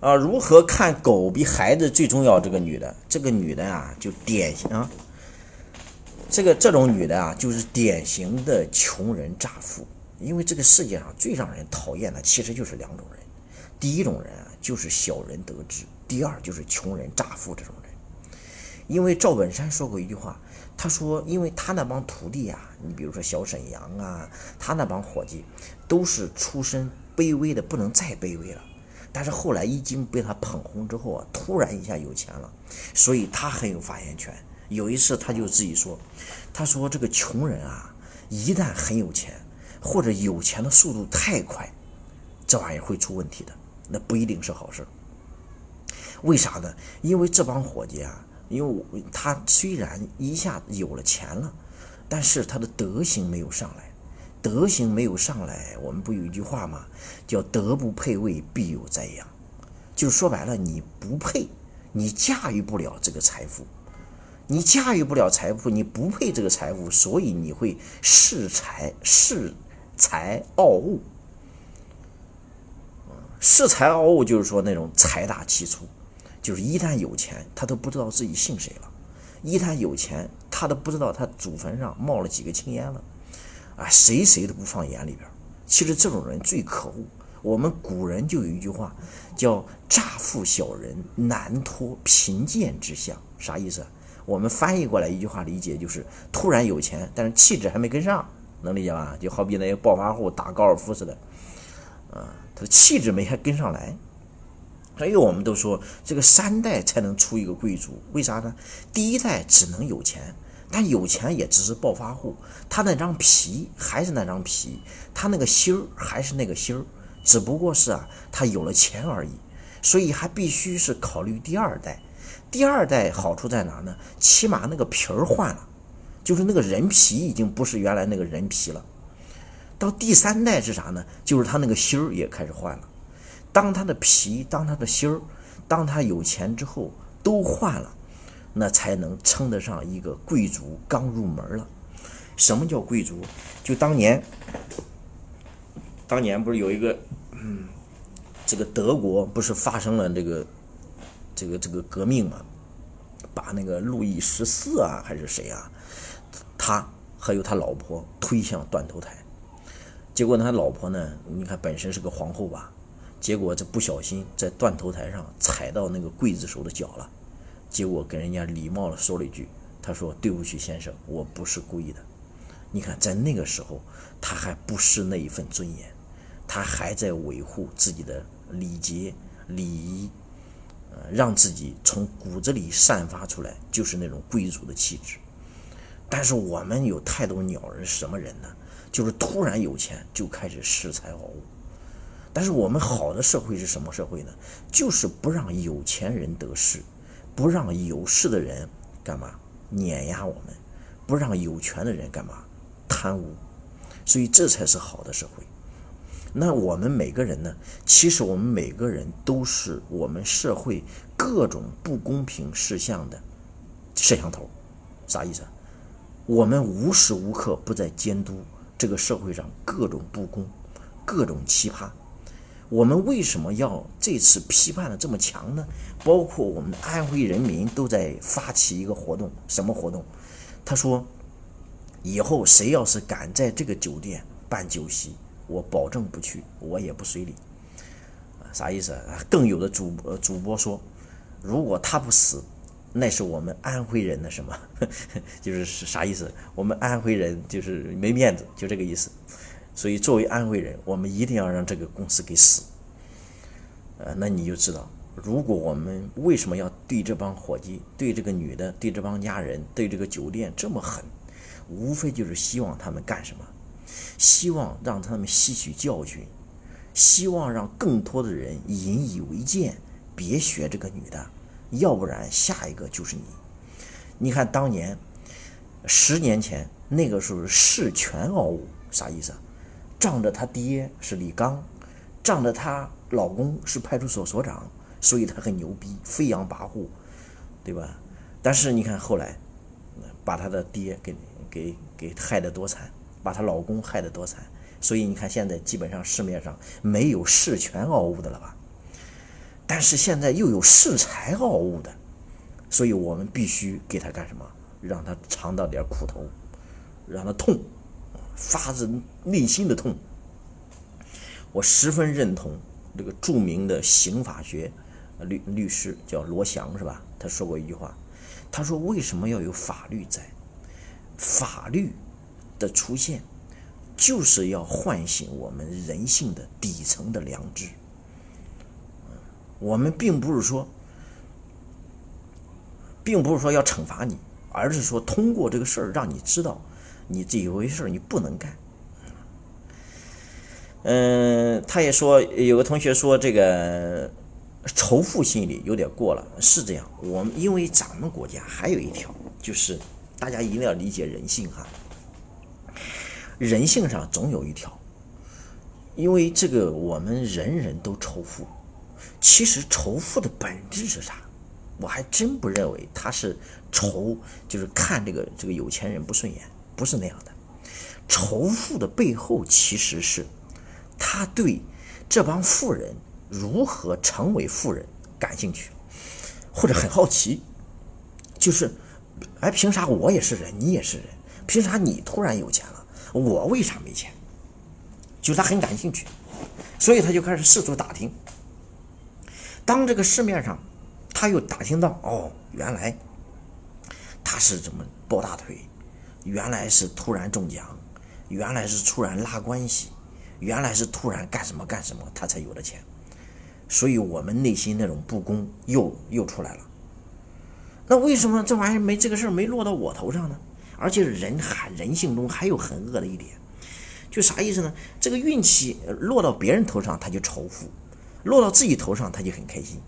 啊，如何看狗比孩子最重要？这个女的，这个女的啊，就典型啊，这个这种女的啊，就是典型的穷人乍富。因为这个世界上最让人讨厌的，其实就是两种人。第一种人啊，就是小人得志；第二就是穷人乍富这种人。因为赵本山说过一句话，他说，因为他那帮徒弟啊，你比如说小沈阳啊，他那帮伙计，都是出身卑微的，不能再卑微了。但是后来一经被他捧红之后啊，突然一下有钱了，所以他很有发言权。有一次他就自己说：“他说这个穷人啊，一旦很有钱，或者有钱的速度太快，这玩意儿会出问题的，那不一定是好事。为啥呢？因为这帮伙计啊，因为他虽然一下有了钱了，但是他的德行没有上来。”德行没有上来，我们不有一句话吗？叫“德不配位，必有灾殃”。就是说白了，你不配，你驾驭不了这个财富，你驾驭不了财富，你不配这个财富，所以你会恃财恃财傲物。恃财傲物就是说那种财大气粗，就是一旦有钱，他都不知道自己姓谁了；一旦有钱，他都不知道他祖坟上冒了几个青烟了。啊，谁谁都不放眼里边。其实这种人最可恶。我们古人就有一句话，叫“乍富小人难脱贫贱之相”。啥意思？我们翻译过来一句话理解就是：突然有钱，但是气质还没跟上，能理解吧？就好比那些暴发户打高尔夫似的，啊，他的气质没还跟上来。所以我们都说，这个三代才能出一个贵族，为啥呢？第一代只能有钱。但有钱也只是暴发户，他那张皮还是那张皮，他那个心儿还是那个心儿，只不过是啊，他有了钱而已。所以还必须是考虑第二代。第二代好处在哪呢？起码那个皮儿换了，就是那个人皮已经不是原来那个人皮了。到第三代是啥呢？就是他那个心儿也开始换了。当他的皮，当他的心儿，当他有钱之后，都换了。那才能称得上一个贵族刚入门了。什么叫贵族？就当年，当年不是有一个，嗯，这个德国不是发生了这个，这个这个革命嘛？把那个路易十四啊，还是谁啊？他还有他老婆推向断头台。结果他老婆呢？你看本身是个皇后吧？结果这不小心在断头台上踩到那个刽子手的脚了。结果跟人家礼貌的说了一句：“他说对不起先生，我不是故意的。”你看，在那个时候，他还不失那一份尊严，他还在维护自己的礼节礼仪，呃，让自己从骨子里散发出来就是那种贵族的气质。但是我们有太多鸟人，什么人呢？就是突然有钱就开始恃才傲物。但是我们好的社会是什么社会呢？就是不让有钱人得势。不让有势的人干嘛碾压我们，不让有权的人干嘛贪污，所以这才是好的社会。那我们每个人呢？其实我们每个人都是我们社会各种不公平事项的摄像头。啥意思？我们无时无刻不在监督这个社会上各种不公、各种奇葩。我们为什么要这次批判的这么强呢？包括我们安徽人民都在发起一个活动，什么活动？他说：“以后谁要是敢在这个酒店办酒席，我保证不去，我也不随礼。”啥意思？更有的主呃主播说：“如果他不死，那是我们安徽人的什么？就是啥意思？我们安徽人就是没面子，就这个意思。”所以，作为安徽人，我们一定要让这个公司给死。呃，那你就知道，如果我们为什么要对这帮伙计、对这个女的、对这帮家人、对这个酒店这么狠，无非就是希望他们干什么？希望让他们吸取教训，希望让更多的人引以为戒，别学这个女的，要不然下一个就是你。你看，当年十年前那个时候恃权傲物，啥意思？仗着他爹是李刚，仗着她老公是派出所所长，所以她很牛逼，飞扬跋扈，对吧？但是你看后来，把她的爹给给给害得多惨，把她老公害得多惨，所以你看现在基本上市面上没有恃权傲物的了吧？但是现在又有恃才傲物的，所以我们必须给他干什么？让他尝到点苦头，让他痛，发自内心的痛。我十分认同这个著名的刑法学律律师叫罗翔，是吧？他说过一句话，他说：“为什么要有法律在？法律的出现，就是要唤醒我们人性的底层的良知。我们并不是说，并不是说要惩罚你，而是说通过这个事儿让你知道，你这一回事儿你不能干。”嗯，他也说，有个同学说这个仇富心理有点过了，是这样。我们因为咱们国家还有一条，就是大家一定要理解人性哈。人性上总有一条，因为这个我们人人都仇富。其实仇富的本质是啥？我还真不认为他是仇，就是看这个这个有钱人不顺眼，不是那样的。仇富的背后其实是。他对这帮富人如何成为富人感兴趣，或者很好奇，就是，哎，凭啥我也是人，你也是人？凭啥你突然有钱了，我为啥没钱？就他很感兴趣，所以他就开始四处打听。当这个市面上，他又打听到，哦，原来他是怎么抱大腿，原来是突然中奖，原来是突然拉关系。原来是突然干什么干什么，他才有了钱，所以我们内心那种不公又又出来了。那为什么这玩意儿没这个事儿没落到我头上呢？而且人还人性中还有很恶的一点，就啥意思呢？这个运气落到别人头上他就仇富，落到自己头上他就很开心。